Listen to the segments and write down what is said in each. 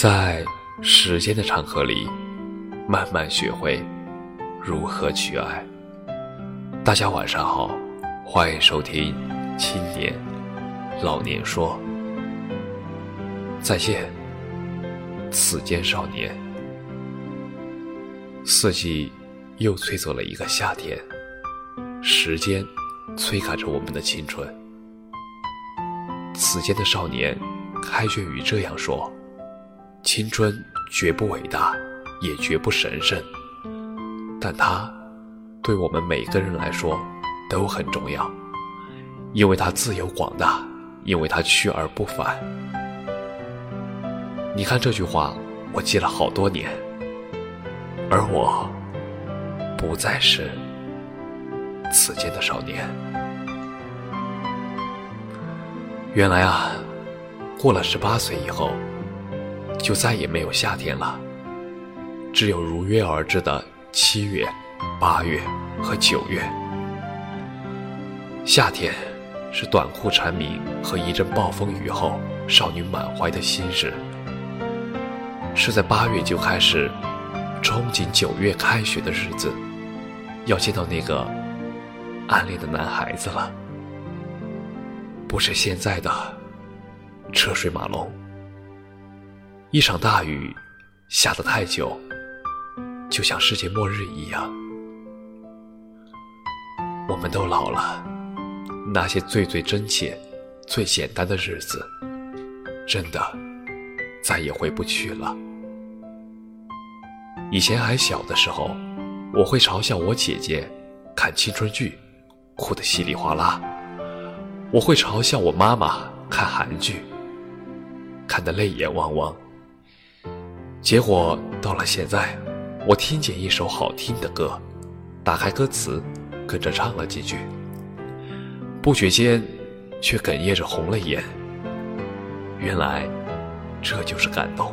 在时间的长河里，慢慢学会如何去爱。大家晚上好，欢迎收听《青年老年说》。再见，此间少年。四季又催走了一个夏天，时间催赶着我们的青春。此间的少年开卷于这样说。青春绝不伟大，也绝不神圣，但它对我们每个人来说都很重要，因为它自由广大，因为它去而不返。你看这句话，我记了好多年，而我不再是此间的少年。原来啊，过了十八岁以后。就再也没有夏天了，只有如约而至的七月、八月和九月。夏天是短裤蝉鸣和一阵暴风雨后少女满怀的心事，是在八月就开始憧憬九月开学的日子，要见到那个暗恋的男孩子了，不是现在的车水马龙。一场大雨下得太久，就像世界末日一样。我们都老了，那些最最真切、最简单的日子，真的再也回不去了。以前还小的时候，我会嘲笑我姐姐看青春剧哭得稀里哗啦，我会嘲笑我妈妈看韩剧看得泪眼汪汪。结果到了现在，我听见一首好听的歌，打开歌词，跟着唱了几句，不觉间却哽咽着红了眼。原来这就是感动，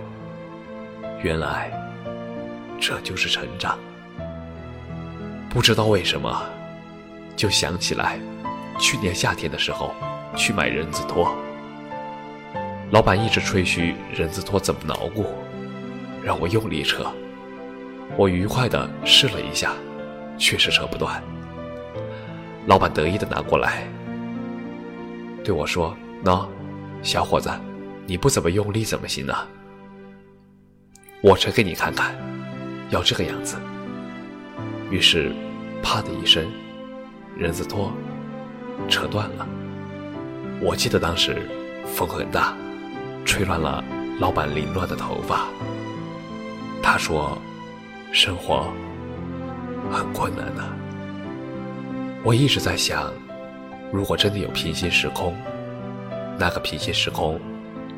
原来这就是成长。不知道为什么，就想起来去年夏天的时候去买人字拖，老板一直吹嘘人字拖怎么牢固。让我用力扯，我愉快地试了一下，确实扯不断。老板得意地拿过来，对我说：“喏，小伙子，你不怎么用力怎么行呢？我扯给你看看，要这个样子。”于是，啪的一声，人字拖扯断了。我记得当时风很大，吹乱了老板凌乱的头发。他说：“生活很困难的。”我一直在想，如果真的有平行时空，那个平行时空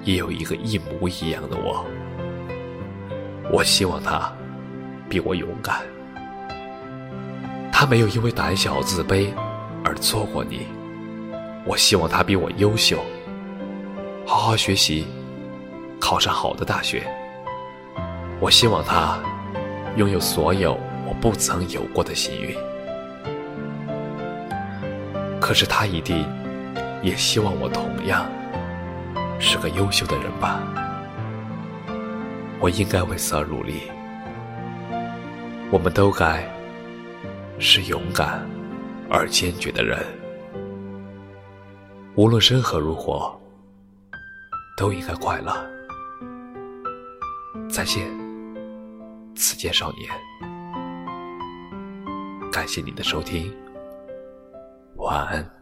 也有一个一模一样的我。我希望他比我勇敢，他没有因为胆小自卑而错过你。我希望他比我优秀，好好学习，考上好的大学。我希望他拥有所有我不曾有过的幸运，可是他一定也希望我同样是个优秀的人吧？我应该为此而努力。我们都该是勇敢而坚决的人，无论生活如何，都应该快乐。再见。此间少年，感谢您的收听，晚安。